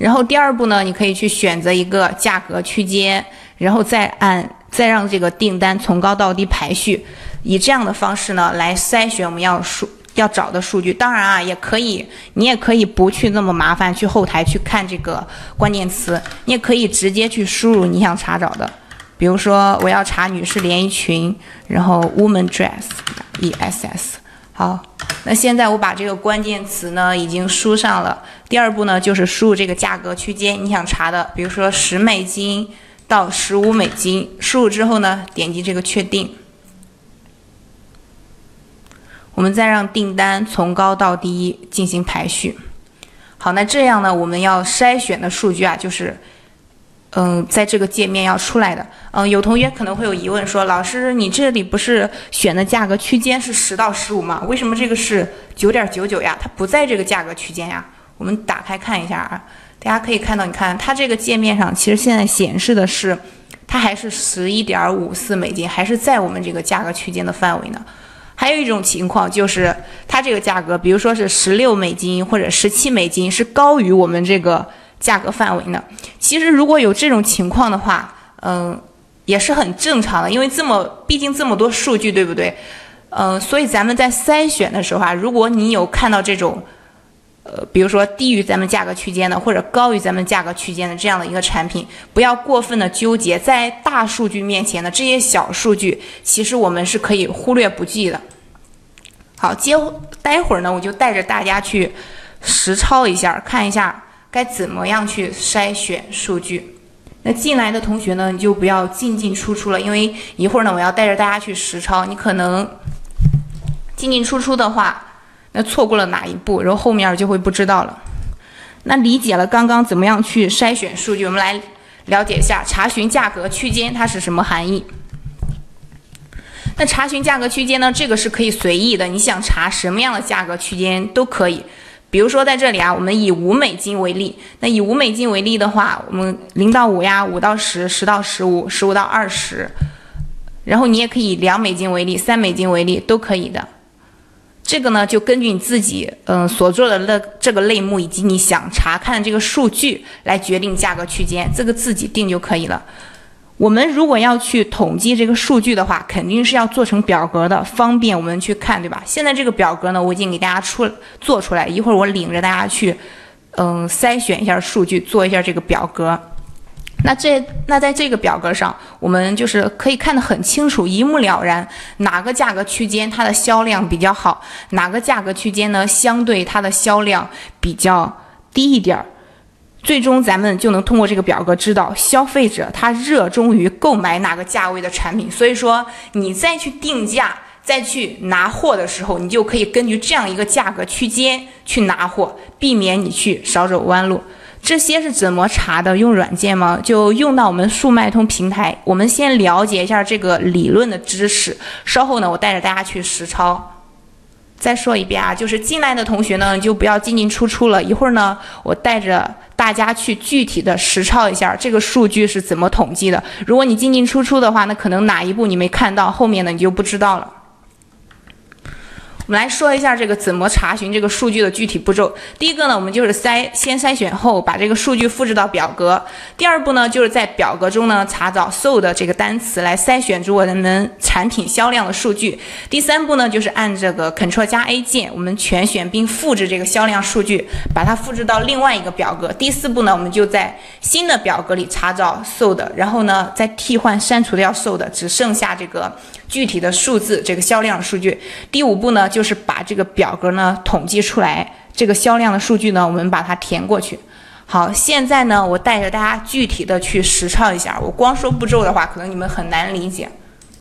然后第二步呢，你可以去选择一个价格区间，然后再按再让这个订单从高到低排序，以这样的方式呢来筛选我们要数要找的数据。当然啊，也可以你也可以不去那么麻烦去后台去看这个关键词，你也可以直接去输入你想查找的。比如说我要查女士连衣裙，然后 woman dress，E S S。好，那现在我把这个关键词呢已经输上了。第二步呢就是输入这个价格区间，你想查的，比如说十美金到十五美金。输入之后呢，点击这个确定。我们再让订单从高到低进行排序。好，那这样呢，我们要筛选的数据啊，就是。嗯，在这个界面要出来的。嗯，有同学可能会有疑问，说老师，你这里不是选的价格区间是十到十五吗？为什么这个是九点九九呀？它不在这个价格区间呀？我们打开看一下啊，大家可以看到，你看它这个界面上其实现在显示的是，它还是十一点五四美金，还是在我们这个价格区间的范围呢。还有一种情况就是它这个价格，比如说是十六美金或者十七美金，是高于我们这个。价格范围呢？其实如果有这种情况的话，嗯，也是很正常的，因为这么毕竟这么多数据，对不对？嗯，所以咱们在筛选的时候啊，如果你有看到这种，呃，比如说低于咱们价格区间的，或者高于咱们价格区间的这样的一个产品，不要过分的纠结，在大数据面前的这些小数据，其实我们是可以忽略不计的。好，接待会儿呢，我就带着大家去实操一下，看一下。该怎么样去筛选数据？那进来的同学呢，你就不要进进出出了，因为一会儿呢，我要带着大家去实操，你可能进进出出的话，那错过了哪一步，然后后面就会不知道了。那理解了刚刚怎么样去筛选数据，我们来了解一下查询价格区间它是什么含义。那查询价格区间呢，这个是可以随意的，你想查什么样的价格区间都可以。比如说在这里啊，我们以五美金为例。那以五美金为例的话，我们零到五呀，五到十，十到十五，十五到二十。然后你也可以两美金为例，三美金为例，都可以的。这个呢，就根据你自己嗯所做的那这个类目以及你想查看的这个数据来决定价格区间，这个自己定就可以了。我们如果要去统计这个数据的话，肯定是要做成表格的，方便我们去看，对吧？现在这个表格呢，我已经给大家出做出来，一会儿我领着大家去，嗯，筛选一下数据，做一下这个表格。那这那在这个表格上，我们就是可以看得很清楚，一目了然，哪个价格区间它的销量比较好，哪个价格区间呢相对它的销量比较低一点儿。最终，咱们就能通过这个表格知道消费者他热衷于购买哪个价位的产品。所以说，你再去定价、再去拿货的时候，你就可以根据这样一个价格区间去拿货，避免你去少走弯路。这些是怎么查的？用软件吗？就用到我们速卖通平台。我们先了解一下这个理论的知识，稍后呢，我带着大家去实操。再说一遍啊，就是进来的同学呢，就不要进进出出了。一会儿呢，我带着大家去具体的实操一下这个数据是怎么统计的。如果你进进出出的话，那可能哪一步你没看到，后面呢你就不知道了。我们来说一下这个怎么查询这个数据的具体步骤。第一个呢，我们就是筛先筛选后把这个数据复制到表格。第二步呢，就是在表格中呢查找 sold 这个单词来筛选出我们产品销量的数据。第三步呢，就是按这个 Ctrl 加 A 键，我们全选并复制这个销量数据，把它复制到另外一个表格。第四步呢，我们就在新的表格里查找 sold，然后呢再替换删除掉 sold，只剩下这个。具体的数字，这个销量数据。第五步呢就，就是把这个表格呢统计出来，这个销量的数据呢，我们把它填过去。好，现在呢，我带着大家具体的去实操一下。我光说步骤的话，可能你们很难理解。